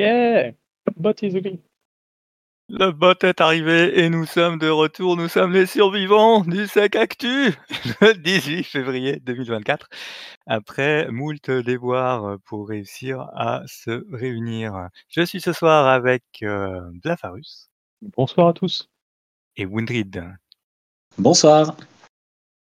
Yeah! Bot is. Le bot est arrivé et nous sommes de retour. Nous sommes les survivants du Sec Actu, le 18 février 2024, après moult déboires pour réussir à se réunir. Je suis ce soir avec euh, Blafarus Bonsoir à tous. et Windrid. Bonsoir.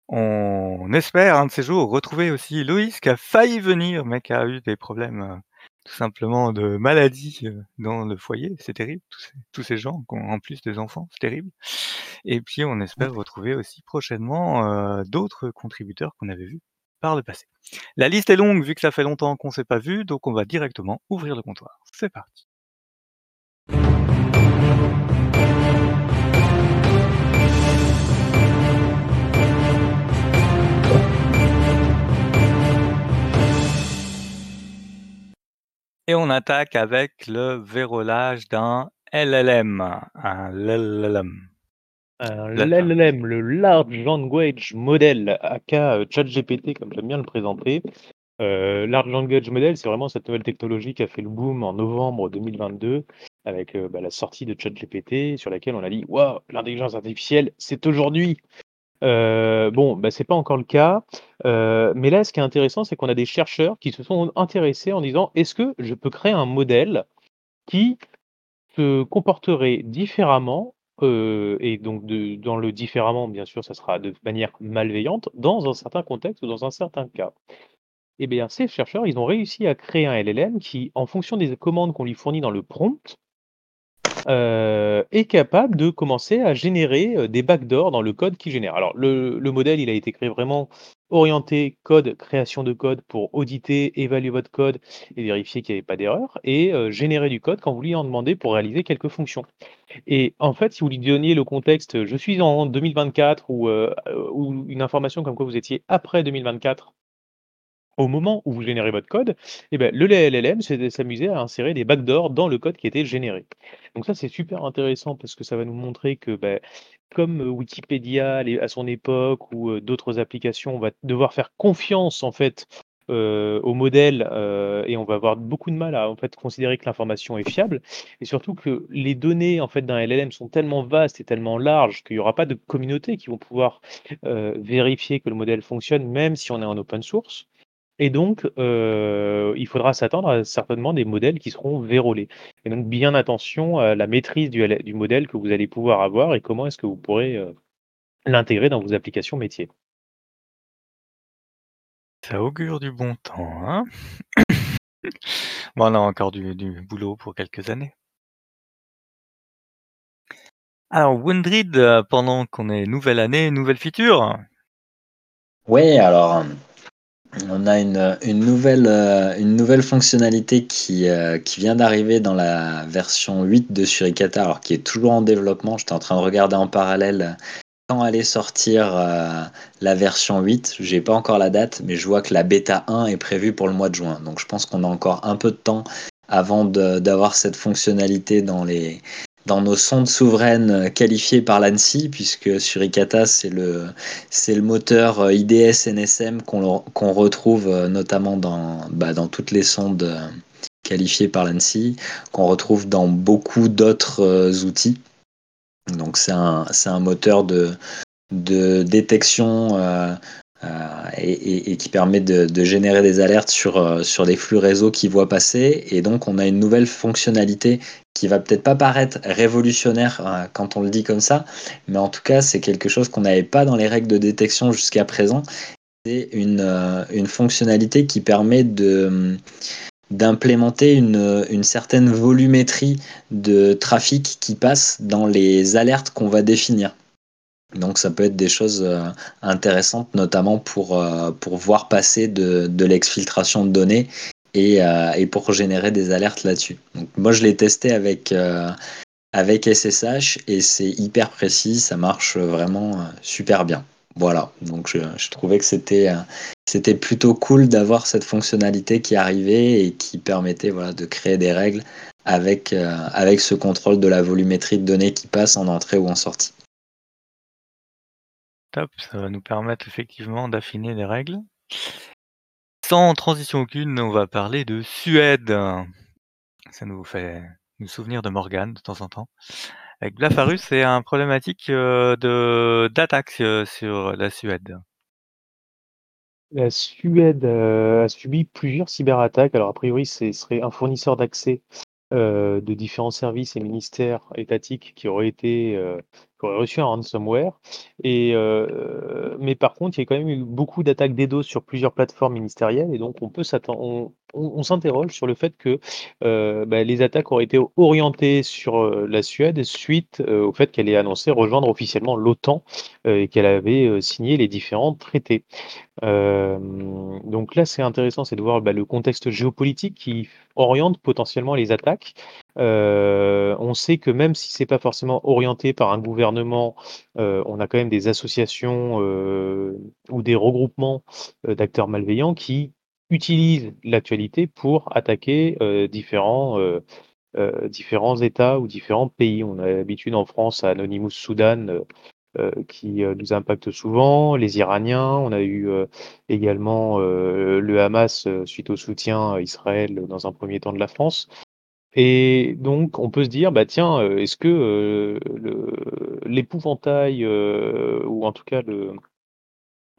On espère un de ces jours retrouver aussi Loïs qui a failli venir mais qui a eu des problèmes euh, tout simplement de maladie euh, dans le foyer. C'est terrible, tous ces, tous ces gens qui ont en plus des enfants, c'est terrible. Et puis on espère retrouver aussi prochainement euh, d'autres contributeurs qu'on avait vus par le passé. La liste est longue vu que ça fait longtemps qu'on s'est pas vu, donc on va directement ouvrir le comptoir. C'est parti. Et on attaque avec le vérolage d'un LLM. Un LLM. Un La- LLM, le Large Language Model, aka euh, ChatGPT, comme j'aime bien le présenter. Euh, Large Language Model, c'est vraiment cette nouvelle technologie qui a fait le boom en novembre 2022 avec euh, bah, la sortie de ChatGPT, sur laquelle on a dit Waouh, l'intelligence artificielle, c'est aujourd'hui. Euh, bon, bah, c'est pas encore le cas. Euh, mais là, ce qui est intéressant, c'est qu'on a des chercheurs qui se sont intéressés en disant est-ce que je peux créer un modèle qui se comporterait différemment euh, et donc dans le différemment, bien sûr, ça sera de manière malveillante dans un certain contexte ou dans un certain cas? Eh bien, ces chercheurs, ils ont réussi à créer un LLM qui, en fonction des commandes qu'on lui fournit dans le prompt, euh, est capable de commencer à générer euh, des backdoors dans le code qu'il génère. Alors, le, le modèle, il a été créé vraiment orienté code, création de code pour auditer, évaluer votre code et vérifier qu'il n'y avait pas d'erreur, et euh, générer du code quand vous lui en demandez pour réaliser quelques fonctions. Et en fait, si vous lui donniez le contexte, je suis en 2024 ou, euh, euh, ou une information comme quoi vous étiez après 2024, au moment où vous générez votre code, eh ben, le LLM s'amusait à insérer des backdoors dans le code qui était généré. Donc ça, c'est super intéressant parce que ça va nous montrer que ben, comme Wikipédia à son époque ou euh, d'autres applications, on va devoir faire confiance en fait euh, au modèle euh, et on va avoir beaucoup de mal à en fait considérer que l'information est fiable et surtout que les données en fait d'un LLM sont tellement vastes et tellement larges qu'il n'y aura pas de communauté qui vont pouvoir vérifier que le modèle fonctionne même si on est en open source. Et donc, euh, il faudra s'attendre à certainement des modèles qui seront vérolés. Et donc, bien attention à la maîtrise du, modèle que vous allez pouvoir avoir et comment est-ce que vous pourrez euh, l'intégrer dans vos applications métiers. Ça augure du bon temps, hein? Bon, on a encore du, du boulot pour quelques années. Alors, Windrid, euh, pendant qu'on est nouvelle année, nouvelle feature, Ouais, alors on a une, nouvelle, euh, une nouvelle fonctionnalité qui, euh, qui vient d'arriver dans la version 8 de Suricata, alors qui est toujours en développement. J'étais en train de regarder en parallèle quand allait sortir euh, la version 8. J'ai pas encore la date, mais je vois que la bêta 1 est prévue pour le mois de juin. Donc je pense qu'on a encore un peu de temps avant d'avoir cette fonctionnalité dans les dans nos sondes souveraines qualifiées par l'ANSI, puisque Suricata, c'est le, c'est le moteur euh, IDS NSM qu'on qu'on retrouve euh, notamment dans, bah, dans toutes les sondes euh, qualifiées par l'ANSI, qu'on retrouve dans beaucoup d'autres outils. Donc c'est un, un moteur de, de détection et, qui permet de, de générer des alertes sur, sur les flux réseau qui voient passer. Et donc on a une nouvelle fonctionnalité qui va peut-être pas paraître révolutionnaire euh, quand on le dit comme ça, mais en tout cas c'est quelque chose qu'on n'avait pas dans les règles de détection jusqu'à présent. C'est une, euh, une fonctionnalité qui permet de d'implémenter une, une certaine volumétrie de trafic qui passe dans les alertes qu'on va définir. Donc ça peut être des choses euh, intéressantes, notamment pour, euh, pour voir passer de, de l'exfiltration de données et, euh, et pour générer des alertes là-dessus. Moi je l'ai testé avec, euh, avec SSH et c'est hyper précis, ça marche vraiment euh, super bien. Voilà, donc je, trouvais que c'était c'était plutôt cool d'avoir cette fonctionnalité qui arrivait et qui permettait voilà, de créer des règles avec, avec ce contrôle de la volumétrie de données qui passe en entrée ou en sortie. top, ça va nous permettre effectivement d'affiner les règles. Sans transition aucune, on va parler de Suède. Ça nous fait nous souvenir de Morgane de temps en temps. Avec Blafarus, c'est un problématique de d'attaque sur la Suède. La Suède a subi plusieurs cyberattaques. Alors, a priori, ce serait un fournisseur d'accès euh, de différents services et ministères étatiques qui auraient été euh, auraient reçu un ransomware. Euh, mais par contre, il y a quand même eu beaucoup d'attaques DDoS sur plusieurs plateformes ministérielles, et donc on peut s'interroge sur le fait que bah, les attaques auraient été orientées sur la Suède suite au fait qu'elle ait annoncé rejoindre officiellement l'OTAN et qu'elle avait signé les différents traités. donc là, c'est intéressant, c'est de voir bah, le contexte géopolitique qui oriente potentiellement les attaques. Euh, on sait que même si c'est pas forcément orienté par un gouvernement, euh, on a quand même des associations euh, ou des regroupements d'acteurs malveillants qui utilisent l'actualité pour attaquer différents, différents États ou différents pays. On a l'habitude en France à Anonymous Soudan qui nous impacte souvent, les Iraniens, on a eu également le Hamas suite au soutien à Israël dans un premier temps de la France. Et donc on peut se dire, bah tiens, est-ce que l'épouvantail, ou en tout cas le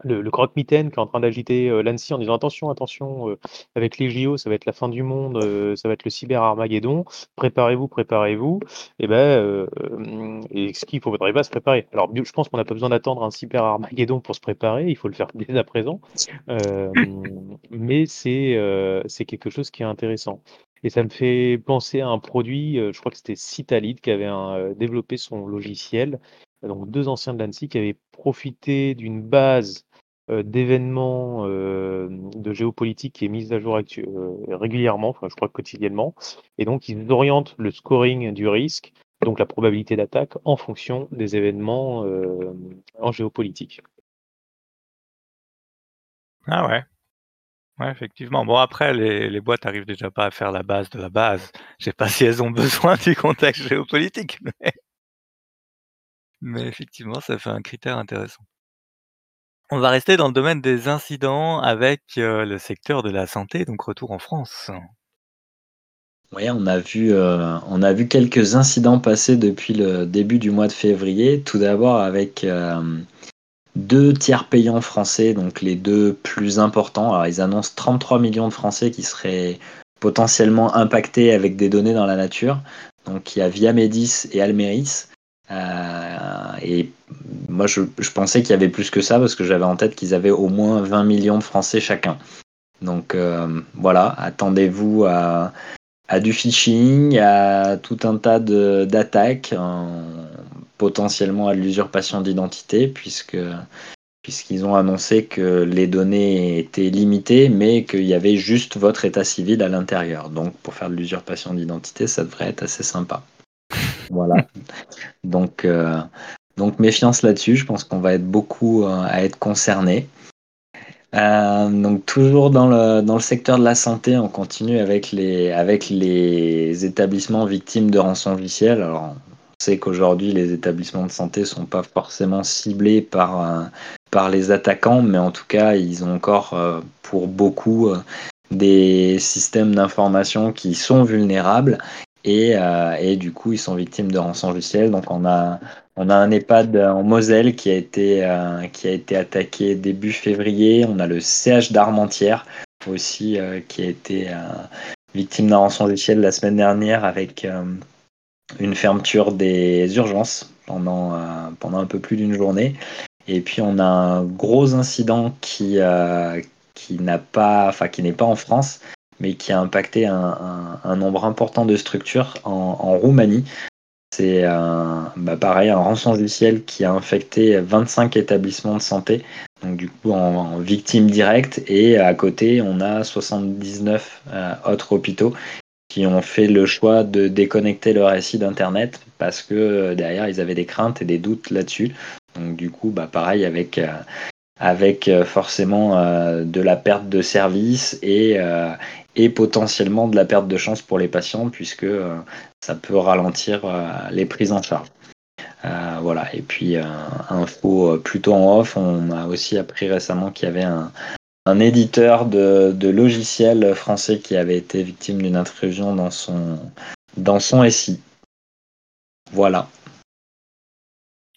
le, le croque-mitaine qui est en train d'agiter euh, en disant attention, attention, euh, avec les JO, ça va être la fin du monde, euh, ça va être le cyber Armageddon, préparez-vous, préparez-vous. Et ben, et ce qu'il faudrait pas se préparer. Alors, je pense qu'on n'a pas besoin d'attendre un cyber Armageddon pour se préparer, il faut le faire dès à présent. mais c'est quelque chose qui est intéressant. Et ça me fait penser à un produit, je crois que c'était Citalid qui avait développé son logiciel. Donc deux anciens de l'ANSI qui avaient profité d'une base euh, d'événements euh, de géopolitique qui est mise à jour euh, régulièrement, je crois quotidiennement, et donc ils orientent le scoring du risque, donc la probabilité d'attaque, en fonction des événements en géopolitique. Ah ouais. Ouais, effectivement. Bon, après, les, les boîtes arrivent déjà pas à faire la base de la base. Je sais pas si elles ont besoin du contexte géopolitique, mais, mais effectivement, ça fait un critère intéressant. On va rester dans le domaine des incidents avec, le secteur de la santé, donc retour en France. Oui, on a vu, on a vu quelques incidents passer depuis le début du mois de février. Tout d'abord avec, deux tiers payants français, donc les deux plus importants. Alors ils annoncent 33 millions de Français qui seraient potentiellement impactés avec des données dans la nature. Donc il y a Viamedis et Almeris. Euh, et moi, je, pensais qu'il y avait plus que ça parce que j'avais en tête qu'ils avaient au moins 20 millions de Français chacun. Donc euh, voilà, attendez-vous à, du phishing, à tout un tas d'attaques, potentiellement à l'usurpation d'identité, puisque puisqu'ils ont annoncé que les données étaient limitées, mais qu'il y avait juste votre état civil à l'intérieur. Donc pour faire de l'usurpation d'identité, ça devrait être assez sympa. Voilà. Donc, euh, donc méfiance là-dessus. Je pense qu'on va être beaucoup euh, à être concernés. Euh, donc toujours dans le, dans le secteur de la santé, on continue avec les, avec les établissements victimes de rançon logiciel. Alors, on sait qu'aujourd'hui, les établissements de santé sont pas forcément ciblés par, par les attaquants, mais en tout cas, ils ont encore pour beaucoup des systèmes d'information qui sont vulnérables euh, et, du coup, ils sont victimes de rançon logiciel. Donc, on a, on a un EHPAD en Moselle qui a été, euh, qui a été attaqué début février. On a le CH d'Armentières aussi euh, qui a été victime d'un rançon logiciel la semaine dernière avec une fermeture des urgences pendant, pendant un peu plus d'une journée. Et puis, on a un gros incident qui, qui n'a pas, enfin, qui n'est pas en France, mais qui a impacté un, nombre important de structures en, Roumanie. C'est bah pareil, un rançon logiciel qui a infecté 25 établissements de santé, donc du coup en, victime directe, et à côté on a 79 euh, autres hôpitaux qui ont fait le choix de déconnecter leur récit d'Internet parce que euh, derrière ils avaient des craintes et des doutes là-dessus. Donc du coup, bah pareil avec euh, avec forcément de la perte de service et, et potentiellement de la perte de chance pour les patients puisque euh, ça peut ralentir euh, les prises en charge. Euh, voilà. Et puis, info plutôt en off, on a aussi appris récemment qu'il y avait un, un éditeur de, de logiciels français qui avait été victime d'une intrusion dans son, dans son SI. Voilà.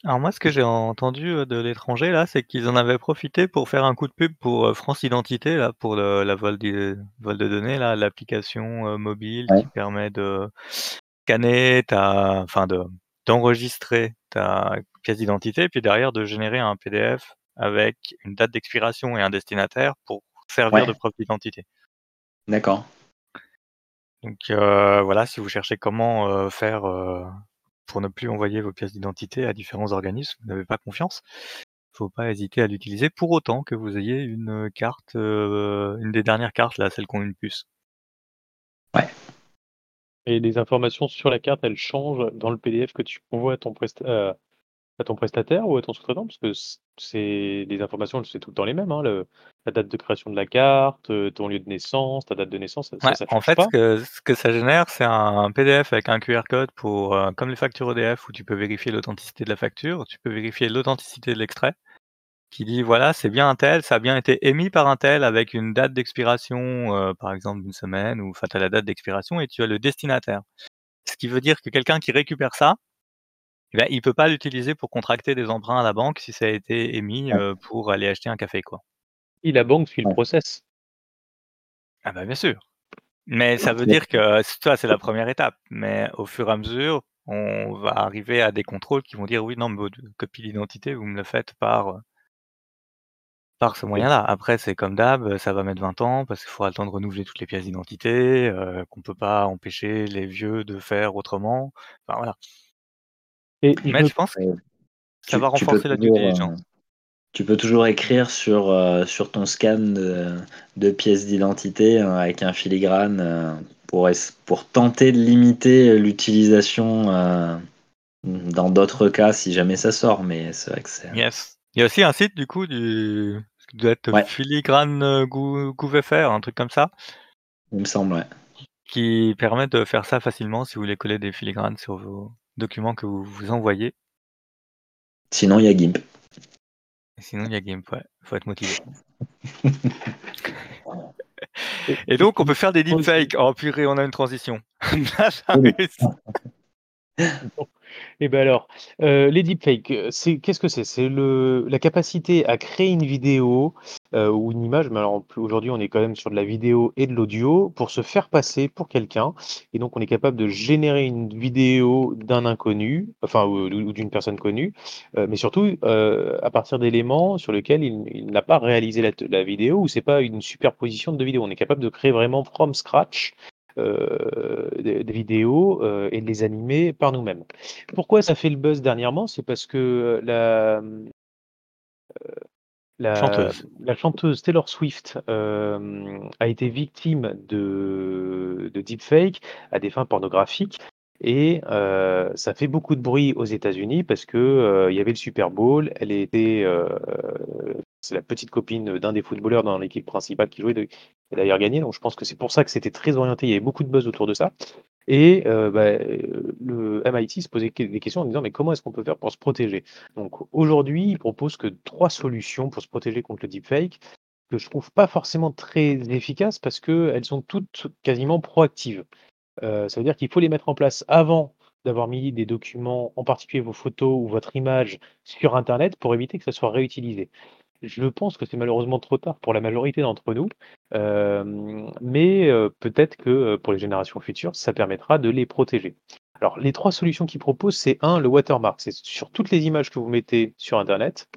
Alors moi, ce que j'ai entendu euh, de l'étranger là, c'est qu'ils en avaient profité pour faire un coup de pub pour euh, France Identité là, pour le, la vol, du- vol de données là, l'application euh, mobile Ouais. qui permet de scanner ta, enfin de d'enregistrer ta pièce d'identité, puis derrière de générer un PDF avec une date d'expiration et un destinataire pour servir Ouais. de preuve d'identité. D'accord. Donc euh, voilà, si vous cherchez comment euh, faire euh, pour ne plus envoyer vos pièces d'identité à différents organismes, vous n'avez pas confiance, faut pas hésiter à l'utiliser pour autant que vous ayez une carte, euh, une des dernières cartes là, celles qui ont une puce. Et les informations sur la carte, elles changent dans le PDF que tu envoies à ton, presta- euh, à ton prestataire ou à ton sous-traitant? Parce que c'est les informations, c'est tout le temps les mêmes. Hein, le- la date de création de la carte, euh, ton lieu de naissance, ta date de naissance, ça, Ouais, ça en fait, pas. ce que, ce que ça génère, c'est un PDF avec un QR code pour, euh, comme les factures EDF où tu peux vérifier l'authenticité de la facture, tu peux vérifier l'authenticité de l'extrait, qui dit voilà, c'est bien un tel, ça a bien été émis par un tel avec une date d'expiration, euh, par exemple d'une semaine, ou enfin, tu as la date d'expiration et tu as le destinataire. Ce qui veut dire que quelqu'un qui récupère ça, eh ben, il peut pas l'utiliser pour contracter des emprunts à la banque si ça a été émis euh, pour aller acheter un café, quoi. Et la banque suit le process. Ah bah bien sûr. Mais ça veut dire que ça, c'est la première étape. Mais au fur et à mesure, on va arriver à des contrôles qui vont dire oui, non, mais votre copie d'identité, vous me le faites par, euh, par ce moyen-là. Après, c'est comme d'hab, ça va mettre 20 ans parce qu'il faudra le temps de renouveler toutes les pièces d'identité, euh, qu'on peut pas empêcher les vieux de faire autrement. Enfin voilà. Et Mais je je pense que ça tu- va renforcer la due toujours, euh, diligence. Tu peux toujours écrire sur, euh, sur ton scan de, de pièces d'identité euh, avec un filigrane euh, pour, es- pour tenter de limiter l'utilisation euh, dans d'autres cas si jamais ça sort. Mais c'est vrai que c'est. Yes. Il y a aussi un site du coup du qui doit être Ouais. filigrane gou- GouverFR, un truc comme ça. Il me semble, ouais. qui permet de faire ça facilement si vous voulez coller des filigranes sur vos documents que vous vous envoyez. Sinon, il y a GIMP. Et sinon, il y a Gimp, ouais. Faut être motivé. Et donc, on peut faire des deepfakes. Oh purée, on a une transition. Réussit. Et ben alors, euh, les deepfakes, euh, qu'est-ce que c'est? C'est la capacité à créer une vidéo euh, ou une image, mais alors aujourd'hui on est quand même sur de la vidéo et de l'audio pour se faire passer pour quelqu'un. Et donc on est capable de générer une vidéo d'un inconnu, enfin ou, d'une personne connue, mais surtout à partir d'éléments sur lesquels il, n'a pas réalisé la, la vidéo ou c'est pas une superposition de deux vidéos. On est capable de créer vraiment from scratch des, des vidéos euh, et de les animer par nous-mêmes. Pourquoi ça fait le buzz dernièrement? C'est parce que la, la, Chanteuse. la chanteuse Taylor Swift euh, a été victime de, de deepfake à des fins pornographiques. Et ça fait beaucoup de bruit aux États-Unis parce que euh, il y avait le Super Bowl. Elle était, c'est la petite copine d'un des footballeurs dans l'équipe principale qui jouait, de, qui a d'ailleurs gagné. Donc je pense que c'est pour ça que c'était très orienté. Il y avait beaucoup de buzz autour de ça. Et bah, le MIT se posait des questions en disant mais comment est-ce qu'on peut faire pour se protéger? Donc aujourd'hui, il propose que trois solutions pour se protéger contre le deepfake que je trouve pas forcément très efficaces parce qu'elles sont toutes quasiment proactives. Euh, ça veut dire qu'il faut les mettre en place avant d'avoir mis des documents, en particulier vos photos ou votre image, sur Internet pour éviter que ça soit réutilisé. Je pense que c'est malheureusement trop tard pour la majorité d'entre nous, euh, mais euh, peut-être que pour les générations futures, ça permettra de les protéger. Alors, les trois solutions qu'ils proposent, c'est un, le watermark. C'est sur toutes les images que vous mettez sur Internet,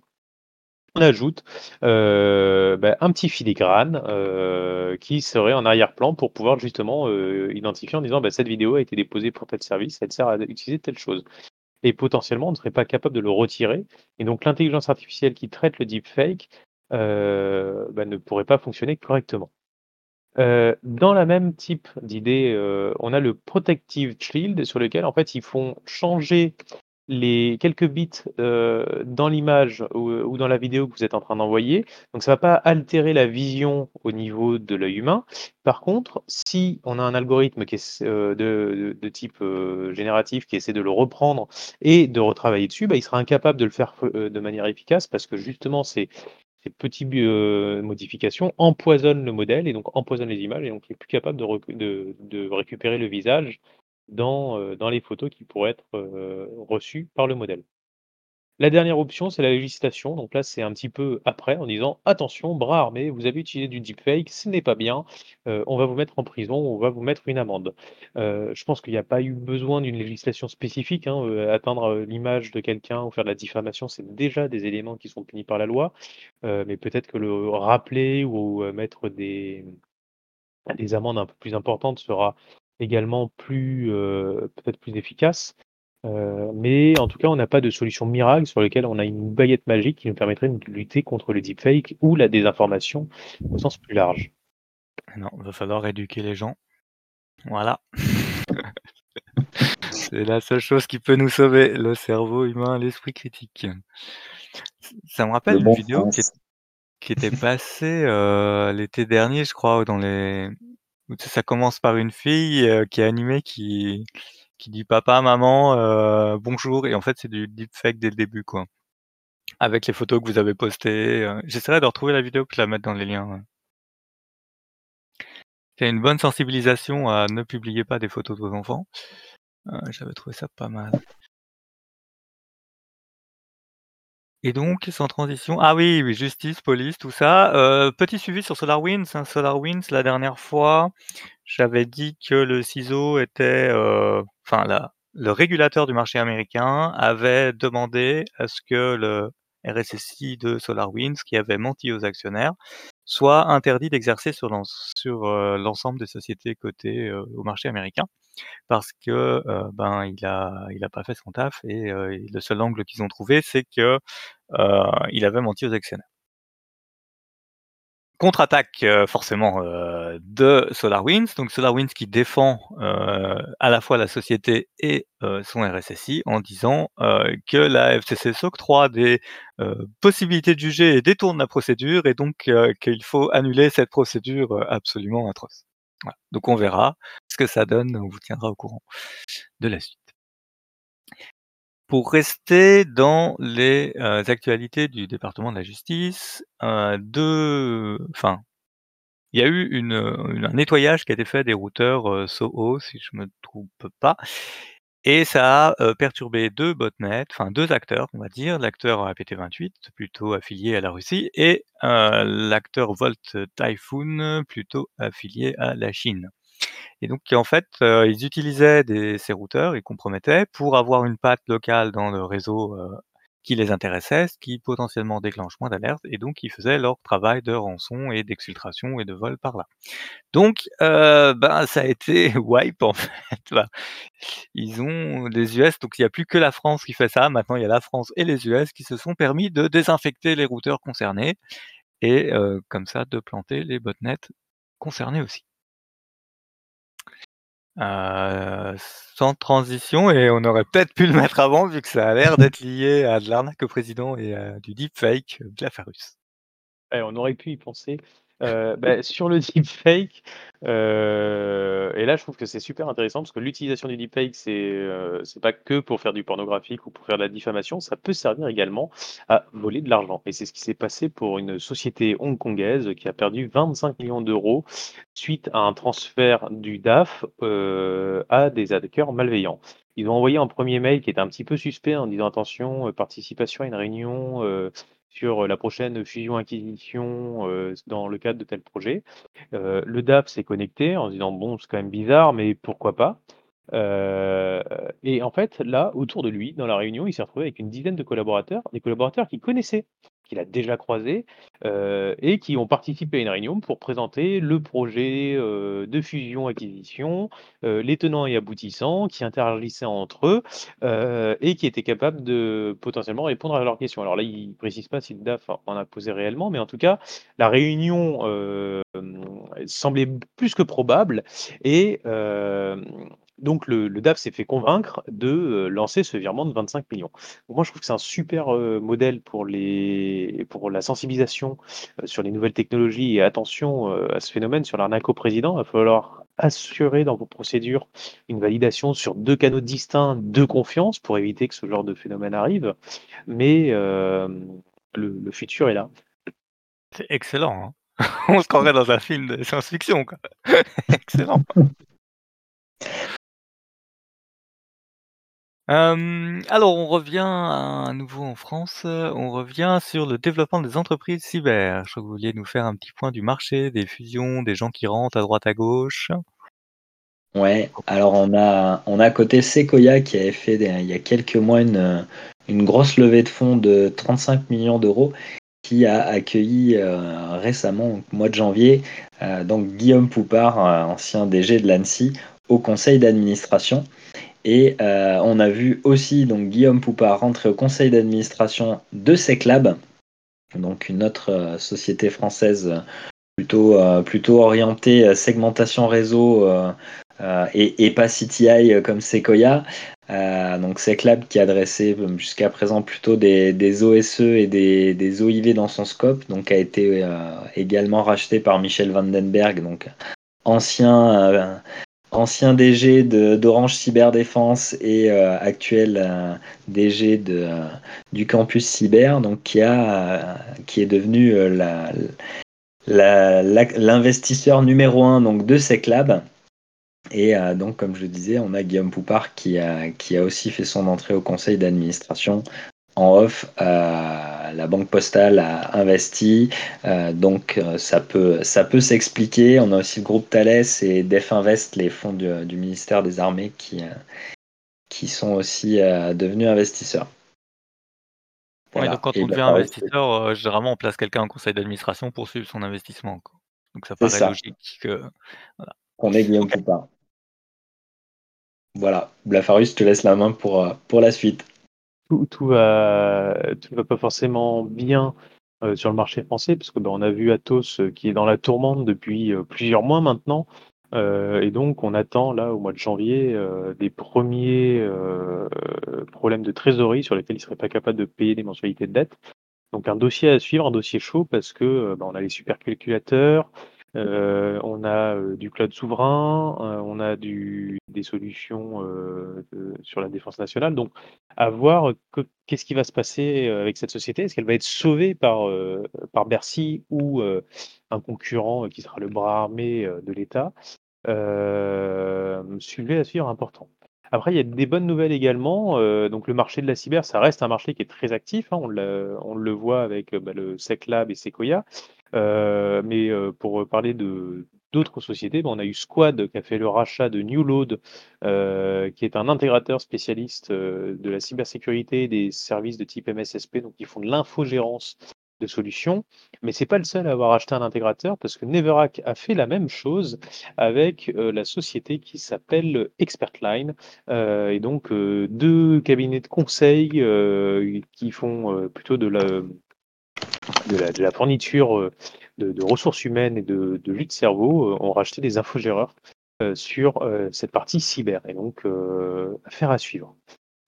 on ajoute euh, bah, un petit filigrane euh, qui serait en arrière-plan pour pouvoir justement euh, identifier en disant bah, cette vidéo a été déposée pour tel service, elle sert à utiliser telle chose. Et potentiellement, on ne serait pas capable de le retirer. Et donc, l'intelligence artificielle qui traite le deepfake bah, ne pourrait pas fonctionner correctement. Dans la même type d'idée, on a le Protective Shield sur lequel en fait ils font changer les quelques bits euh, dans l'image ou, dans la vidéo que vous êtes en train d'envoyer. Donc ça va pas altérer la vision au niveau de l'œil humain. Par contre, si on a un algorithme qui est euh, de, type euh, génératif qui essaie de le reprendre et de retravailler dessus, bah, il sera incapable de le faire de manière efficace parce que justement c'est ces petits modifications empoisonnent le modèle et donc empoisonnent les images et donc il est plus capable de de récupérer le visage dans, dans les photos qui pourraient être, reçues par le modèle. La dernière option, c'est la législation. Donc là, c'est un petit peu après en disant: «Attention, bras armés, vous avez utilisé du deepfake, ce n'est pas bien, heu, on va vous mettre en prison, on va vous mettre une amende». Je pense qu'il n'y a pas eu besoin d'une législation spécifique, hein, atteindre, l'image de quelqu'un ou faire de la diffamation, c'est déjà des éléments qui sont punis par la loi. Mais peut-être que le rappeler ou, mettre des des amendes un peu plus importantes sera également plus, heu, peut-être plus efficace. Heu, mais en tout cas, on n'a pas de solution miracle sur lequel on a une baguette magique qui nous permettrait de lutter contre le deepfake ou la désinformation au sens plus large. Non, va falloir éduquer les gens. Voilà. C'est la seule chose qui peut nous sauver, le cerveau humain, l'esprit critique. ça me rappelle une vidéo qui était passée, euh, l'été dernier, je crois, dans les ça commence par une fille, euh, qui est animée, qui qui dit: «Papa, maman, euh, bonjour» et en fait, c'est du deepfake dès le début, quoi. Avec les photos que vous avez postées, j'essaierai de retrouver la vidéo, puis la mettre dans les liens, C'est une bonne sensibilisation à ne publier pas des photos de vos enfants. j'avais trouvé ça pas mal. Et donc, sans transition ah oui, oui, justice, police, tout ça. Euh, petit suivi sur SolarWinds, hein. SolarWinds, la dernière fois, j'avais dit que le CISO était, euh, enfin le régulateur du marché américain avait demandé à ce que le RSSI de SolarWinds, qui avait menti aux actionnaires, soit interdit d'exercer sur euh, l'ensemble des sociétés cotées, au marché américain parce que, ben, il a il a pas fait son taf et le seul angle qu'ils ont trouvé, c'est que, il avait menti aux actionnaires. Contre-attaque, forcément, de SolarWinds, donc SolarWinds qui défend, à la fois la société et son RSSI en disant, que la FCC s'octroie des, possibilités de juger et détourne la procédure et donc qu'il faut annuler cette procédure, absolument atroce. Donc on verra ce que ça donne, on vous tiendra au courant de la suite. Pour rester dans les, actualités du département de la justice, enfin, il y a eu un nettoyage qui a été fait des routeurs, SOHO si je me trompe pas et ça a, perturbé deux botnets, enfin deux acteurs on va dire, l'acteur APT28 plutôt affilié à la Russie et l'acteur Volt Typhoon plutôt affilié à la Chine. Et donc en fait, ils utilisaient ces routeurs, ils compromettaient pour avoir une patte locale dans le réseau, qui les intéressait, ce qui potentiellement déclenche moins d'alertes et donc ils faisaient leur travail de rançon et d'exfiltration et de vol par là. Donc ben, ça a été wipe en fait, Ils ont les US donc il n'y a plus que la France qui fait ça, maintenant il y a la France et les US qui se sont permis de désinfecter les routeurs concernés et comme ça de planter les botnets concernés aussi. Sans transition et on aurait peut-être pu le mettre avant vu que ça a l'air d'être lié à de l'arnaque au président et à du deepfake, de la Farus. on aurait pu y penser. Euh, bah, sur le deepfake, euh, et là je trouve que c'est super intéressant parce que l'utilisation du deepfake, c'est euh, pas que pour faire du pornographique ou pour faire de la diffamation, ça peut servir également à voler de l'argent. Et c'est ce qui s'est passé pour une société hongkongaise qui a perdu 25 millions d'euros suite à un transfert du DAF à des hackers malveillants. Ils ont envoyé un premier mail qui était un petit peu suspect en disant attention, participation à une réunion sur la prochaine fusion-acquisition dans le cadre de tel projet. le DAF s'est connecté en se disant bon, c'est quand même bizarre, mais pourquoi pas? Et en fait, là, autour de lui, dans la réunion, il s'est retrouvé avec une dizaine de collaborateurs, des collaborateurs qu'il connaissait qu'il a déjà croisé euh, et qui ont participé à une réunion pour présenter le projet euh, de fusion-acquisition, euh, les tenants et aboutissants, qui interagissaient entre eux et qui étaient capables de potentiellement répondre à leurs questions. Alors là, il ne précise pas si le DAF en a posé réellement, mais en tout cas, la réunion semblait plus que probable et donc le, DAF s'est fait convaincre de euh, lancer ce virement de 25 millions. moi, je trouve que c'est un super euh, modèle pour, les, pour la sensibilisation euh, sur les nouvelles technologies et attention à ce phénomène sur l'arnaque au président. Il va falloir assurer dans vos procédures une validation sur deux canaux distincts de confiance pour éviter que ce genre de phénomène arrive. Mais le futur est là. C'est excellent, hein. On se croirait dans un film de science-fiction. Excellent. Alors on revient à nouveau en France, on revient sur le développement des entreprises cyber. Je crois que vous vouliez nous faire un petit point du marché, des fusions, des gens qui rentrent à droite à gauche. Ouais, alors on a on a côté Sequoia qui avait fait il y a quelques mois une, grosse levée de fonds de 35 millions d'euros qui a accueilli euh, récemment, au mois de janvier, euh, donc Guillaume Poupard, euh, ancien DG de l'ANSI, au conseil d'administration. Et on a vu aussi donc Guillaume Poupard rentrer au conseil d'administration de Seclab, donc une autre société française plutôt, plutôt orientée segmentation réseau et, pas CTI comme Sequoia. Euh, donc Seclab qui adressait jusqu'à présent plutôt des, OSE et des, des, OIV dans son scope, donc a été euh, également racheté par Michel Vandenberg, donc ancien, euh, ancien DG d'Orange Cyberdéfense et euh, actuel euh, DG de, du campus cyber, donc qui, a, qui est devenu l'investisseur numéro un donc, de Seclab. Et euh, donc, comme je le disais, on a Guillaume Poupard qui a, qui a aussi fait son entrée au conseil d'administration. En off, euh, la Banque Postale a investi, euh, donc ça peut, ça peut s'expliquer. On a aussi le groupe Thales et Def Invest, les fonds du, du ministère des Armées, qui, qui sont aussi devenus investisseurs. Voilà. donc quand on devient investisseur, généralement on place quelqu'un en conseil d'administration pour suivre son investissement. Quoi. Donc ça paraît logique que. Voilà. On est Guillaume Poupard. Voilà, Blafarus, je te laisse la main pour, euh, pour la suite. Tout, tout va pas forcément bien euh, sur le marché français, parce que ben, on a vu Atos euh, qui est dans la tourmente depuis plusieurs mois maintenant. et donc, on attend là au mois de janvier des premiers problèmes de trésorerie sur lesquels ils ne seraient pas capables de payer des mensualités de dette. Donc, un dossier à suivre, un dossier chaud, parce que ben, on a les supercalculateurs, euh, on a euh, du cloud souverain, euh, on a des solutions sur la défense nationale. Donc, à voir qu'est-ce qui va se passer avec cette société. Est-ce qu'elle va être sauvée par, par Bercy ou un concurrent qui sera le bras armé de l'État? Suivez à suivre important. Après, il y a des bonnes nouvelles également. donc, le marché de la cyber, ça reste un marché qui est très actif. Hein. on, le voit avec bah, le SecLab et Sequoia. Euh, mais euh, pour parler de d'autres sociétés, ben, on a eu Squad qui a fait le rachat de Newload, euh, qui est un intégrateur spécialiste de la cybersécurité des services de type MSSP, donc ils font de l'infogérance de solutions. Mais c'est pas le seul à avoir acheté un intégrateur parce que Neverac a fait la même chose avec la société qui s'appelle Expertline. et donc deux cabinets de conseil qui font plutôt de la de la, fourniture euh, de, ressources humaines et de, de de cerveau euh, ont racheté des infogéreurs euh, sur cette partie cyber. Et donc, affaire à suivre.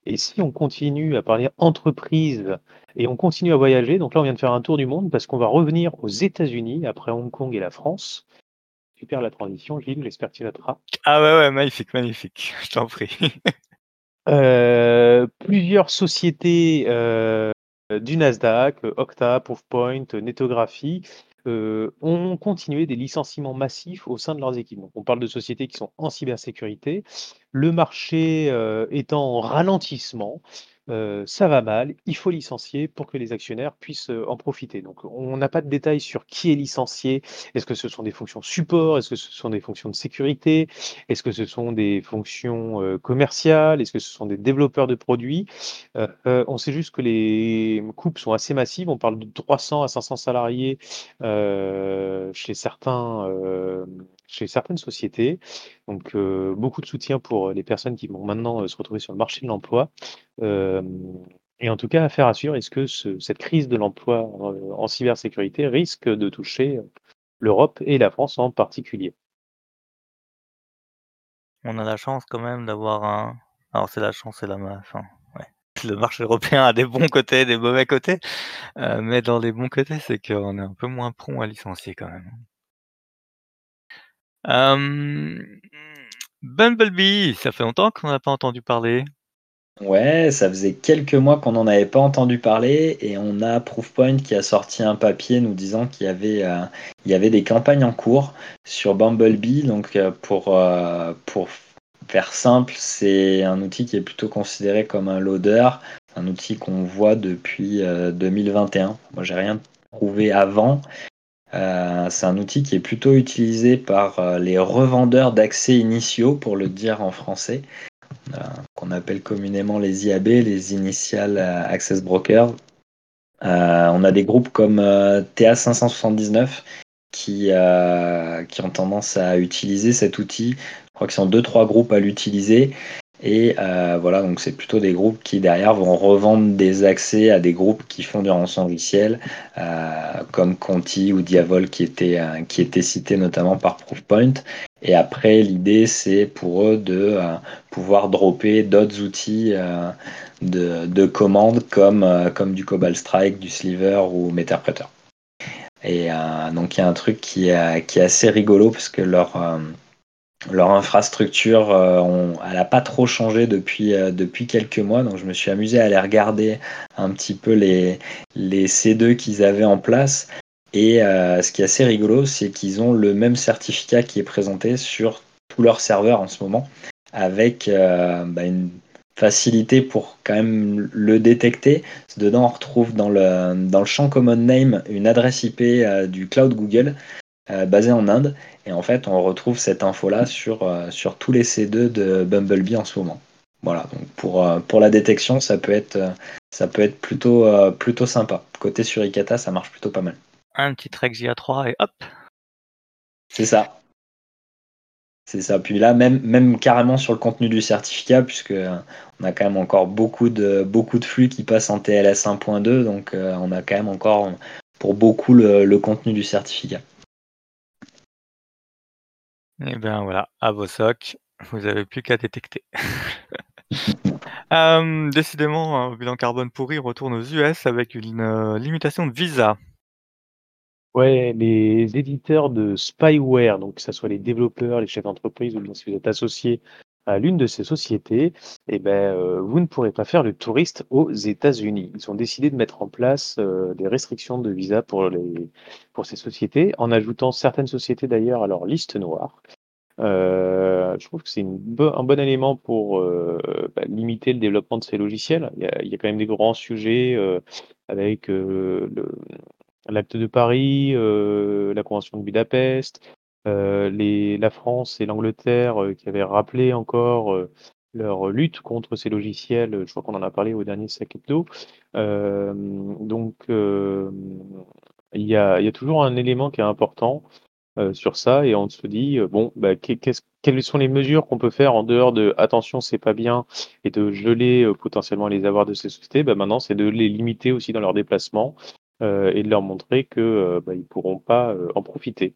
Et si on continue à parler entreprise et on continue à voyager, donc là on vient de faire un tour du monde parce qu'on va revenir aux États-Unis après Hong Kong et la France. Super la transition, Gilles, j'espère que tu noteras. Ah ouais, ouais, magnifique, magnifique, je t'en prie. plusieurs sociétés euh, du Nasdaq, euh, Octa, Proofpoint, Netography, euh, ont continué des licenciements massifs au sein de leurs équipes. on parle de sociétés qui sont en cybersécurité. Le marché étant en ralentissement, ça va mal, il faut licencier pour que les actionnaires puissent en profiter. Donc on n'a pas de détails sur qui est licencié. Est-ce que ce sont des fonctions support? Est-ce que ce sont des fonctions de sécurité? Est-ce que ce sont des fonctions commerciales? Est-ce que ce sont des développeurs de produits? On sait juste que les coupes sont assez massives. On parle de 300 à 500 salariés chez certains chez certaines sociétés. Donc, beaucoup de soutien pour les personnes qui vont maintenant se retrouver sur le marché de l'emploi. Et en tout cas, affaire à suivre, est-ce que cette crise de l'emploi en, cybersécurité risque de toucher l'Europe et la France en particulier? On a la chance quand même d'avoir un. Alors, c'est la chance et la ouais. Le marché européen a des bons côtés, des mauvais côtés. mais dans les bons côtés, c'est qu'on est un peu moins prompt à licencier quand même. Bumblebee, ça fait longtemps qu'on n'a pas entendu parler. Ouais, ça faisait quelques mois qu'on n'en avait pas entendu parler et on a Proofpoint qui a sorti un papier nous disant qu'il y avait, euh, des campagnes en cours sur Bumblebee. Donc euh, pour, euh, pour faire simple, c'est un outil qui est plutôt considéré comme un loader, un outil qu'on voit depuis 2021. Moi, j'ai rien trouvé avant. C'est un outil qui est plutôt utilisé par les revendeurs d'accès initiaux, pour le dire en français. Euh, qu'on appelle communément les IAB, les Initial Access Brokers. Euh, on a des groupes comme euh, TA579 qui, qui ont tendance à utiliser cet outil. Je crois qu'ils sont deux trois groupes à l'utiliser. Et voilà, donc c'est plutôt des groupes qui derrière vont revendre des accès à des groupes qui font du rançongiciel, comme Conti ou Diavol qui étaient, qui étaient cités notamment par Proofpoint. Et après, l'idée, c'est pour eux de euh, pouvoir dropper d'autres outils euh, de, de commande comme, euh, comme du Cobalt Strike, du Sliver ou Meterpreter. Et donc, il y a un truc qui qui est assez rigolo parce que leur, leur infrastructure, elle n'a pas trop changé depuis, depuis quelques mois. Donc, je me suis amusé à aller regarder un petit peu les, les C2 qu'ils avaient en place. Et euh, ce qui est assez rigolo, c'est qu'ils ont le même certificat qui est présenté sur tous leurs serveurs en ce moment, avec euh, bah, une facilité pour quand même le détecter. Dedans, on retrouve dans le, dans le champ Common Name une adresse IP euh, du cloud Google basée en Inde. Et en fait, on retrouve cette info-là sur, sur tous les C2 de Bumblebee en ce moment. Voilà, donc pour, pour la détection, ça peut être, ça peut être plutôt, plutôt sympa. Côté Suricata, ça marche plutôt pas mal un petit Trek GA3 et hop. C'est ça. C'est ça. Puis là, même, même carrément sur le contenu du certificat, puisque euh, on a quand même encore beaucoup de, beaucoup de flux qui passent en TLS 1.2, donc euh, on a quand même encore pour beaucoup le, contenu du certificat. Eh bien voilà, à vos socs, vous n'avez plus qu'à détecter. Euh, décidément, un bilan carbone pourri retourne aux US avec une limitation de visa. Ouais, les éditeurs de spyware, donc que ce soit les développeurs, les chefs d'entreprise ou bien si vous êtes associé à l'une de ces sociétés, eh ben, euh, vous ne pourrez pas faire le touriste aux États-Unis. Ils ont décidé de mettre en place euh, des restrictions de visa pour, les, pour ces sociétés, en ajoutant certaines sociétés d'ailleurs à leur liste noire. Euh, je trouve que c'est un bon élément pour bah, limiter le développement de ces logiciels. Il y a, quand même des grands sujets avec l'acte de Paris, la convention de Budapest, euh, la France et l'Angleterre euh, qui avaient rappelé encore leur lutte contre ces logiciels. Je crois qu'on en a parlé au dernier sac hebdo. donc, il y a, toujours un élément qui est important sur ça et on se dit, bon, bah, quelles sont les mesures qu'on peut faire en dehors de attention, c'est pas bien et de geler potentiellement les avoirs de ces sociétés? Bah, Maintenant, c'est de les limiter aussi dans leurs déplacements euh, et de leur montrer euh, bah, ils pourront pas euh, en profiter.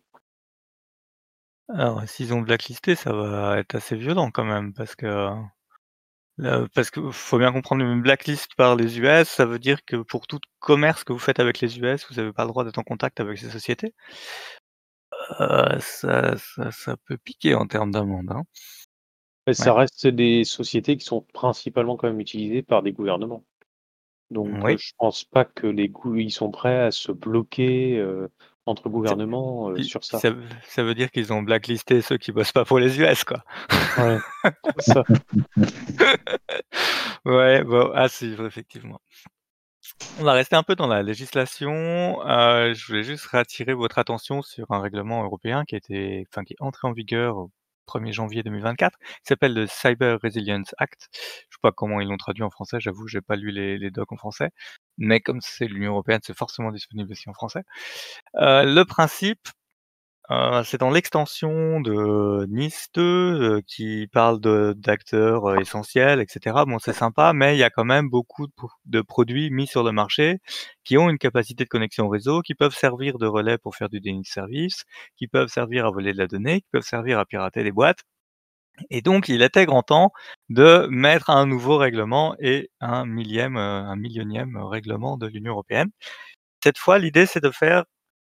Alors, s'ils ont blacklisté, ça va être assez violent quand même, parce que parce que faut bien comprendre une blacklist par les US, ça veut dire que pour tout commerce que vous faites avec les US, vous n'avez pas le droit d'être en contact avec ces sociétés. ça, ça, peut piquer en termes d'amende. Hein. ça reste des sociétés qui sont principalement quand même utilisées par des gouvernements. Donc, je je pense pas que les goûts ils sont prêts à se bloquer, entre gouvernements, sur ça. ça veut dire qu'ils ont blacklisté ceux qui bossent pas pour les US, quoi. Ouais, ça. Ouais, bon, ah si, effectivement. On va rester un peu dans la législation. je voulais juste réattirer votre attention sur un règlement européen qui était enfin, qui est entré en vigueur 1er janvier 2024, qui s'appelle le Cyber Resilience Act. Je sais pas comment ils l'ont traduit en français, j'avoue, j'ai pas lu les, les, docs en français, mais comme c'est l'Union européenne, c'est forcément disponible aussi en français. Euh, le principe, euh, c'est dans l'extension de Nice 2 euh, qui parle d'acteurs euh, essentiels, etc. Bon, c'est sympa, mais il y a quand même beaucoup de, produits mis sur le marché qui ont une capacité de connexion au réseau, qui peuvent servir de relais pour faire du déni de service, qui peuvent servir à voler de la donnée, qui peuvent servir à pirater des boîtes. Et donc, il était grand temps de mettre un nouveau règlement et un millième, un millionième règlement de l'Union européenne. Cette fois, l'idée, c'est de faire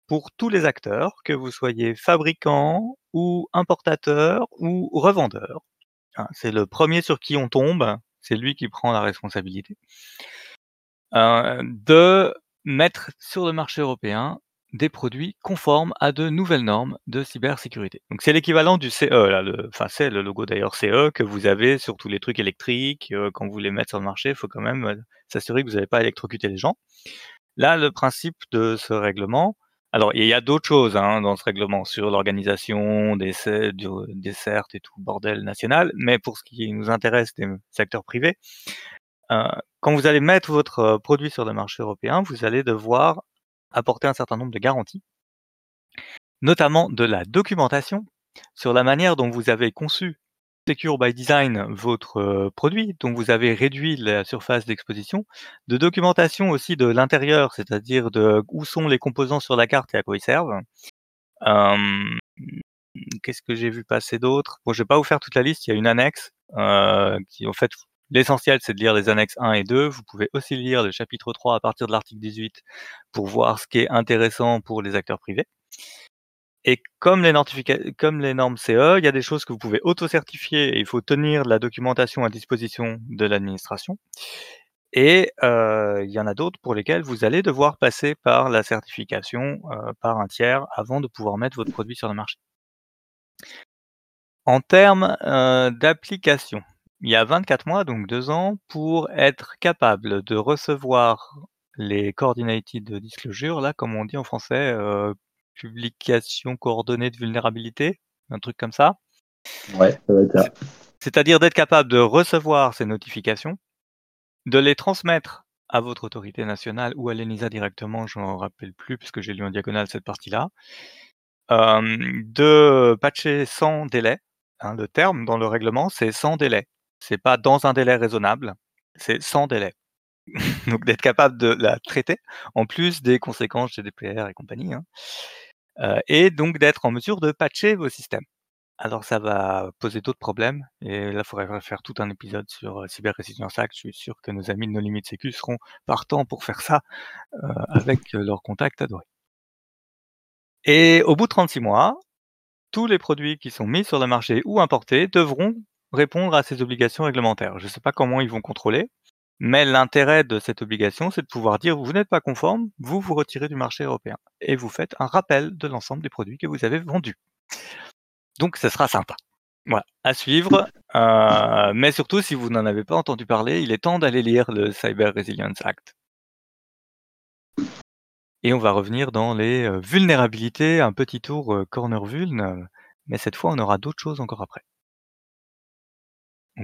pour tous les acteurs, que vous soyez fabricant ou importateur ou revendeur. Hein, c'est le premier sur qui on tombe c'est lui qui prend la responsabilité, euh, de mettre sur le marché européen des produits conformes à de nouvelles normes de cybersécurité. Donc c'est l'équivalent du CE, là, enfin c'est le logo d'ailleurs CE que vous avez sur tous les trucs électriques. Euh, quand vous voulez mettre sur le marché, il faut quand même euh, s'assurer que vous n'avez pas électrocuté les gens. Là, le principe de ce règlement, alors il y a d'autres choses hein, dans ce règlement sur l'organisation des, certes et tout bordel national, mais pour ce qui nous intéresse des secteurs privés, euh, quand vous allez mettre votre produit sur le marché européen, vous allez devoir apporter un certain nombre de garanties, notamment de la documentation sur la manière dont vous avez conçu Secure by Design votre produit, dont vous avez réduit la surface d'exposition, de documentation aussi de l'intérieur, c'est-à-dire de où sont les composants sur la carte et à quoi ils servent. Qu'est-ce que j'ai vu passer d'autre? Bon, je vais pas vous faire toute la liste, il y a une annexe en fait, L'essentiel, c'est de lire les annexes 1 et 2. Vous pouvez aussi lire le chapitre 3 à partir de l'article 18 pour voir ce qui est intéressant pour les acteurs privés. Et comme les, normes CE, il y a des choses que vous pouvez auto-certifier et il faut tenir la documentation à disposition de l'administration. Et euh, il y en a d'autres pour lesquelles vous allez devoir passer par la certification euh, par un tiers avant de pouvoir mettre votre produit sur le marché. En termes euh, d'application, il y a 24 mois, donc 2 ans, pour être capable de recevoir les coordinated disclosure, là, comme on dit en français, publication coordonnée de vulnérabilité, un truc comme ça. Ouais, ça va être ça. C'est-à-dire d'être capable de recevoir ces notifications, de les transmettre à votre autorité nationale ou à l'ENISA directement, je m'en rappelle plus puisque j'ai lu en diagonale cette partie-là, euh, de patcher sans délai. Hein, le terme dans le règlement, c'est sans délai. C'est pas dans un délai raisonnable, c'est sans délai. Donc d'être capable de la traiter, en plus des conséquences GDPR et compagnie, hein. Euh, et donc d'être en mesure de patcher vos systèmes. Alors ça va poser d'autres problèmes, et là il faudrait faire tout un épisode sur euh, Cyber Resilience Act. Je suis sûr que nos amis de nos limites sécu seront partants pour faire ça euh, avec leurs contacts adorés. Et au bout de 36 mois, tous les produits qui sont mis sur le marché ou importés devront répondre à ces obligations réglementaires. Je ne sais pas comment ils vont contrôler, mais l'intérêt de cette obligation, c'est de pouvoir dire vous n'êtes pas conforme, vous vous retirez du marché européen et vous faites un rappel de l'ensemble des produits que vous avez vendus. Donc, ce sera sympa. Voilà, à suivre. Euh, mais surtout, si vous n'en avez pas entendu parler, il est temps d'aller lire le Cyber Resilience Act. Et on va revenir dans les euh, vulnérabilités, un petit tour euh, corner vuln, mais cette fois, on aura d'autres choses encore après.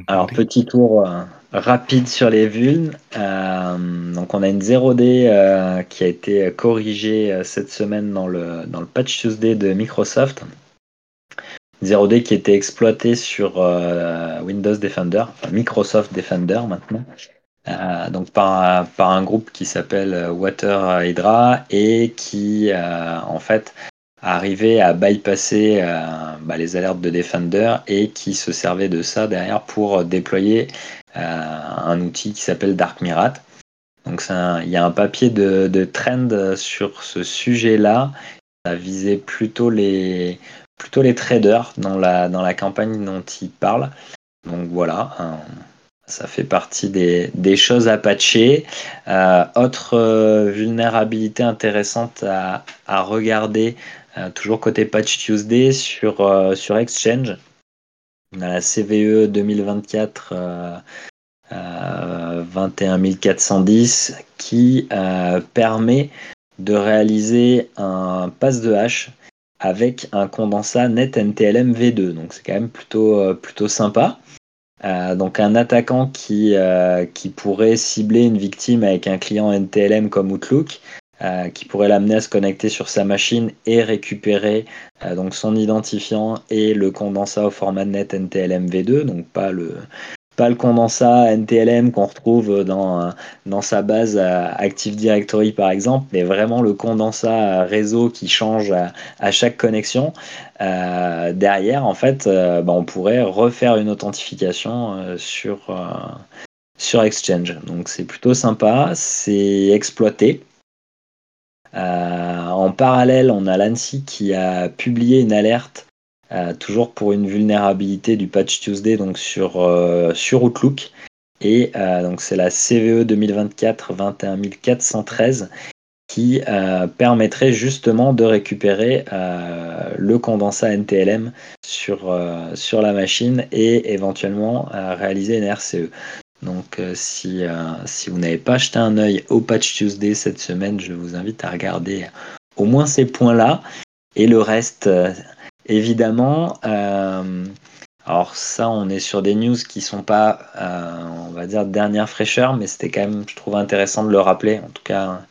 Alors, petit tour rapide sur les vulnes. Euh, donc, on a une 0D euh, qui a été corrigée cette semaine dans le, dans le patch Tuesday de Microsoft. 0D qui était exploité sur Windows Defender, Microsoft Defender maintenant. donc par, par un groupe qui s'appelle Water Hydra et qui en fait arriver à bypasser euh, bah, les alertes de Defender et qui se servait de ça derrière pour déployer euh, un outil qui s'appelle Dark Mirat. Donc il y a un papier de, trend sur ce sujet-là. Ça visait plutôt les, plutôt les traders dans la, campagne dont il parle. Donc voilà, ça fait partie des, choses à patcher. Euh, autre vulnérabilité intéressante à, à regarder, toujours côté Patch Tuesday sur, euh, sur Exchange. On a la CVE 2024 21410 qui euh, permet de réaliser un pass de hash avec un condensat net NTLM V2. Donc c'est quand même plutôt, plutôt sympa. donc un attaquant qui, qui pourrait cibler une victime avec un client NTLM comme Outlook euh, qui pourrait l'amener à se connecter sur sa machine et récupérer euh, donc son identifiant et le condensat au format net NTLM V2, donc pas le, pas le condensat NTLM qu'on retrouve dans, dans sa base Active Directory par exemple, mais vraiment le condensat réseau qui change à, chaque connexion. Euh, derrière, en fait, bah, on pourrait refaire une authentification sur, sur Exchange. Donc c'est plutôt sympa, c'est exploité. Euh, en parallèle, on a l'ANSI qui a publié une alerte, euh, toujours pour une vulnérabilité du patch Tuesday, donc sur, euh, sur Outlook. Et donc c'est la CVE 2024 21413 qui permettrait justement de récupérer le condensat NTLM sur, sur la machine et éventuellement réaliser une RCE. Donc si, si vous n'avez pas acheté un œil au Patch Tuesday cette semaine, je vous invite à regarder au moins ces points-là. Et le reste, évidemment, alors ça, on est sur des news qui sont pas, euh, on va dire, dernière fraîcheur, mais c'était quand même, je trouve intéressant de le rappeler. En tout cas,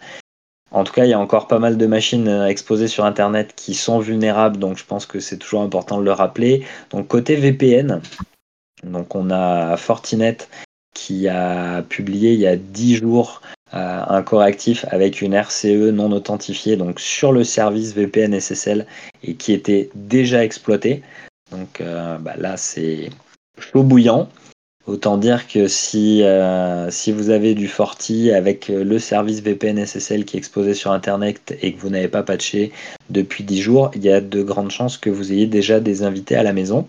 en tout cas, il y a encore pas mal de machines euh, exposées sur Internet qui sont vulnérables, donc je pense que c'est toujours important de le rappeler. Donc côté VPN, donc on a Fortinet qui a publié il y a 10 jours euh, un correctif avec une RCE non authentifiée donc sur le service VPN SSL et qui était déjà exploité. Donc euh, bah là, c'est chaud bouillant. Autant dire que si, euh, si vous avez du Forti avec le service VPN SSL qui est exposé sur Internet et que vous n'avez pas patché depuis 10 jours, il y a de grandes chances que vous ayez déjà des invités à la maison.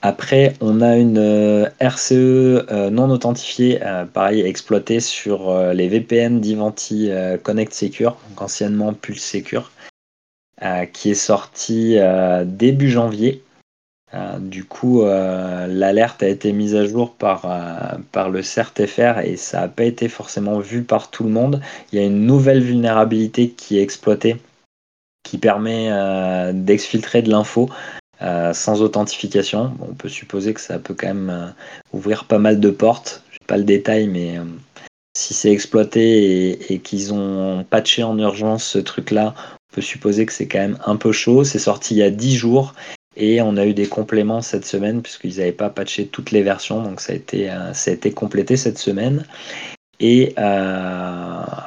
Après, on a une RCE non authentifiée, pareil, exploitée sur les VPN d'Ivanti Connect Secure, donc anciennement Pulse Secure. Euh, qui est sorti euh, début janvier. Euh, du coup, l'alerte a été mise à jour par, par le CERTFR et ça n'a pas été forcément vu par tout le monde. Il y a une nouvelle vulnérabilité qui est exploitée qui permet d'exfiltrer de l'info sans authentification. on peut supposer que ça peut quand même ouvrir pas mal de portes. Je n'ai pas le détail, mais si c'est exploité et, qu'ils ont patché en urgence ce truc-là, on peut supposer que c'est quand même un peu chaud. C'est sorti il y a 10 jours et on a eu des compléments cette semaine puisqu'ils n'avaient pas patché toutes les versions. Donc ça a été, euh, ça a été complété cette semaine. Et euh,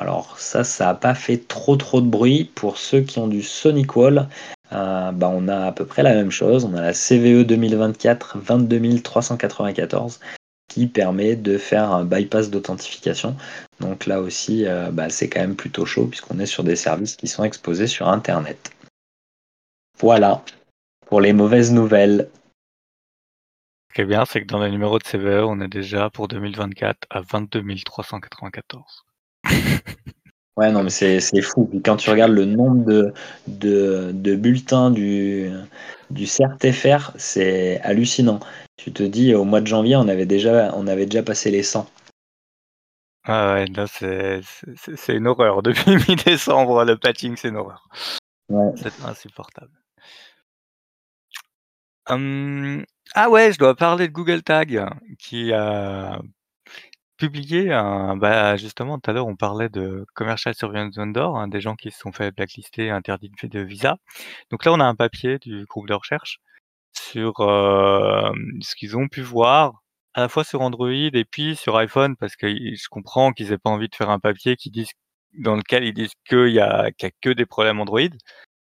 alors ça, ça n'a pas fait trop trop de bruit. Pour ceux qui ont du Sonic Wall, euh, bah, on a à peu près la même chose. On a la CVE 2024 22394 qui permet de faire un bypass d'authentification. Donc là aussi, euh, bah, c'est quand même plutôt chaud puisqu'on est sur des services qui sont exposés sur Internet. Voilà pour les mauvaises nouvelles. Ce qui est bien, c'est que dans le numéro de CVE, on est déjà pour 2024 à 22 394. Ouais, non, mais c'est fou. quand tu regardes le nombre de, de, bulletins du, du CRTFR, c'est hallucinant. Tu te dis, au mois de janvier, on avait déjà, on avait déjà passé les 100. Ah ouais, là, c'est une horreur. Depuis mi-décembre, le patching, c'est une horreur. C'est insupportable. Hum, ah ouais, je dois parler de Google Tag qui a publié un. Bah justement, tout à l'heure, on parlait de Commercial Surveillance Vendor, hein, des gens qui se sont fait blacklister, interdits de visa. Donc là, on a un papier du groupe de recherche sur ce qu'ils ont pu voir à la fois sur Android et puis sur iPhone parce que je comprends qu'ils aient pas envie de faire un papier qui disent dans lequel ils disent qu'il y a, que des problèmes Android.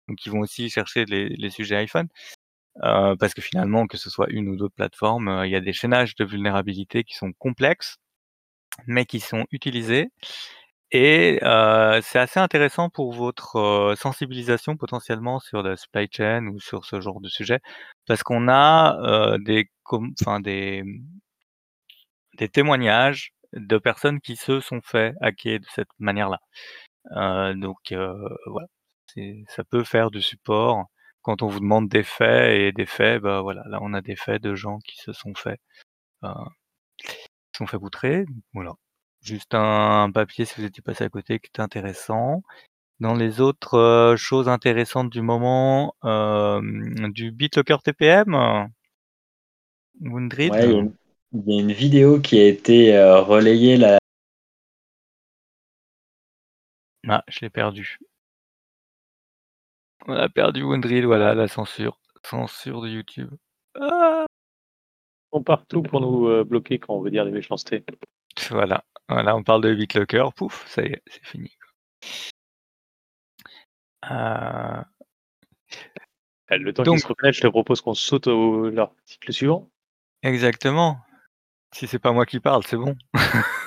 Donc ils vont aussi chercher les, sujets iPhone. Euh, parce que finalement, que ce soit une ou d'autres plateformes, il y a des chaînages de vulnérabilité qui sont complexes, mais qui sont utilisés. Et euh, c'est assez intéressant pour votre euh, sensibilisation potentiellement sur la supply chain ou sur ce genre de sujet, parce qu'on a euh, des, enfin des, témoignages de personnes qui se sont fait hacker de cette manière-là. donc voilà, ça peut faire du support quand on vous demande des faits et des faits, bah voilà, là on a des faits de gens qui se sont fait, sont fait boutrer, voilà. Juste un papier si vous étiez passé à côté qui est intéressant. Dans les autres, euh, choses intéressantes du moment, euh, du BitLocker TPM? Woundrid? Ouais, il y a une vidéo qui a été, euh, relayée là Ah, je l'ai perdu. On a perdu Woundrid, voilà, la censure. Censure de YouTube. Ah! Sont partout pour nous, bloquer quand on veut dire des méchancetés. Voilà. Voilà, on parle de BitLocker, pouf, ça y est, c'est fini. Euh, le temps qu'ils se reconnaissent, je te propose qu'on saute au l'article suivant. Exactement. Si c'est pas moi qui parle, c'est bon.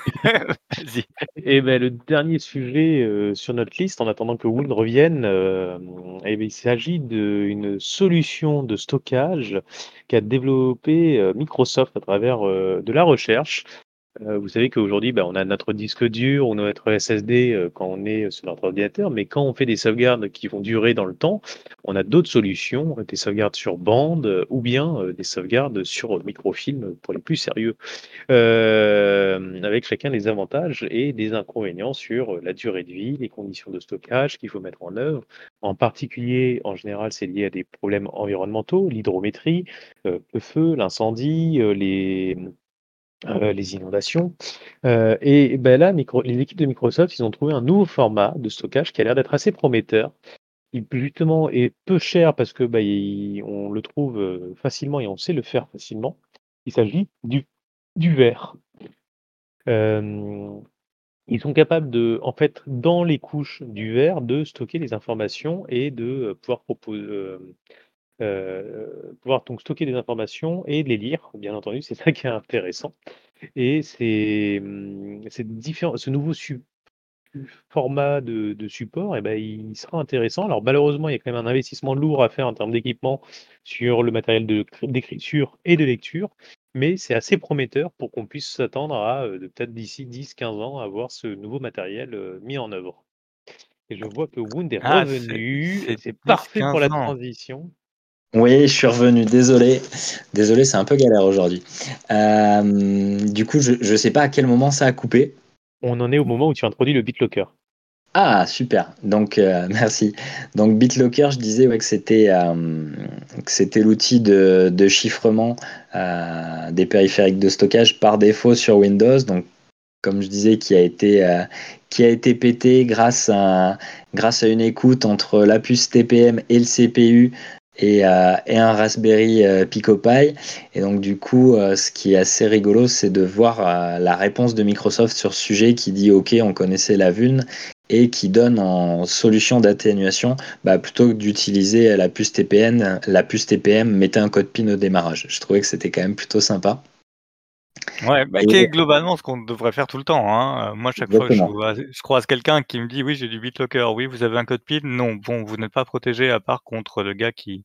Et ben, le dernier sujet, heu, sur notre liste, en attendant que Wound revienne, hem, et beh, il s'agit d'une solution de stockage qu'a développé, heu, Microsoft à travers, de la recherche. Heu, vous savez qu'aujourd'hui, bah, on a notre disque dur ou notre SSD, heu, quand on est sur notre ordinateur, mais quand on fait des sauvegardes qui vont durer dans le temps, on a d'autres solutions, des sauvegardes sur bande, ou bien, des sauvegardes sur microfilm pour les plus sérieux. Avec chacun des avantages et des inconvénients sur, la durée de vie, les conditions de stockage qu'il faut mettre en œuvre. En particulier, en général, c'est lié à des problèmes environnementaux, l'hydrométrie, le feu, l'incendie, les, mmh, les inondations. Heu et bah, là, les équipes de Microsoft, ils ont trouvé un nouveau format de stockage qui a l'air d'être assez prometteur. Il justement est peu cher parce que, il on le trouve, heu, facilement et on sait le faire facilement. Il s'agit du du verre. Ils sont capables de en fait, dans les couches du verre, de stocker les informations et de, pouvoir proposer pouvoir donc stocker des informations et les lire, bien entendu, c'est ça qui est intéressant et c'est, différent ce nouveau su format de de support et bah, il sera intéressant. Alors malheureusement, il y a quand même un investissement lourd à faire en termes d'équipement sur le matériel d'écriture et de lecture, mais c'est assez prometteur pour qu'on puisse s'attendre à, de peut-être d'ici 10-15 ans, à voir ce nouveau matériel, heu, mis en œuvre et je vois que Wound est Ah, revenu c'est parfait pour 10-15 la ans. transition. Oui, je suis revenu, désolé. Désolé, c'est un peu galère aujourd'hui. Hem, du coup, je je sais pas à quel moment ça a coupé. On en est au moment où tu introduis le BitLocker. Ah super, donc heu, merci. Donc BitLocker, je disais, ouais, que c'était, l'outil de de chiffrement, des périphériques de stockage par défaut sur Windows. Donc comme je disais, qui a été, heu, qui a été pété grâce à grâce à une écoute entre la puce TPM et le CPU et heu et un Raspberry, Pi et donc du coup, heu, ce qui est assez rigolo, c'est de voir, heu, la réponse de Microsoft sur ce sujet qui dit: «OK, on connaissait la vuln» et qui donne en solution d'atténuation, bah, plutôt que d'utiliser la puce TPN la puce TPM mettait un code PIN au démarrage. Je trouvais que c'était quand même plutôt sympa. Ouais, bah, qui est globalement ce qu'on devrait faire tout le temps, hein. Heu, moi, chaque fois que je croise quelqu'un qui me dit: «Oui, j'ai du BitLocker. Oui, vous avez un code PIN?» non, bon, vous n'êtes pas protégé à part contre le gars qui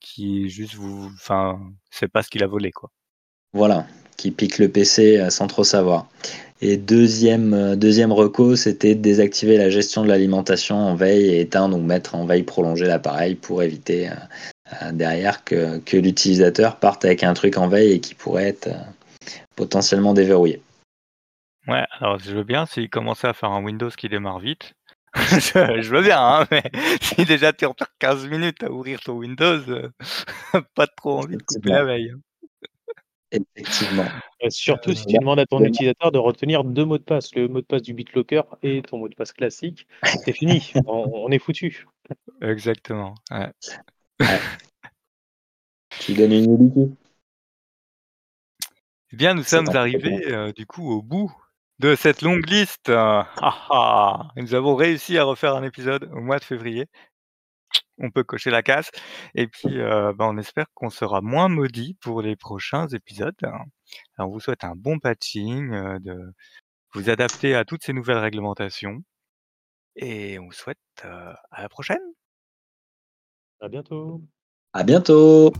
qui juste vous enfin, sait pas ce qu'il a volé, quoi. Voilà, qui pique le PC, heu, sans trop savoir. Et deuxième, heu, 2e reco, c'était de désactiver la gestion de l'alimentation en veille et éteindre ou mettre en veille prolongée l'appareil pour éviter, derrière que que l'utilisateur parte avec un truc en veille et qui pourrait être, potentiellement déverrouillé. Ouais, alors je veux bien s'il commençait à faire un Windows qui démarre vite, je je veux bien, hein, mais si déjà tu en perds 15 minutes à ouvrir ton Windows, pas trop envie de couper la veille, hein. Effectivement. Surtout si tu demandes à ton utilisateur de retenir 2 mots de passe, le mot de passe du BitLocker et ton mot de passe classique, c'est fini, on on est foutu. Exactement, ouais. Ouais. Tu donnes une YubiKey. Eh bien, nous sommes arrivés, heu, du coup, au bout de cette longue liste. Ah ah! Nous avons réussi à refaire un épisode au mois de février. On peut cocher la case et puis, heu, bah, on espère qu'on sera moins maudits pour les prochains épisodes. Alors, on vous souhaite un bon patching, heu, de vous adapter à toutes ces nouvelles réglementations et on vous souhaite, à la prochaine! À bientôt. À bientôt!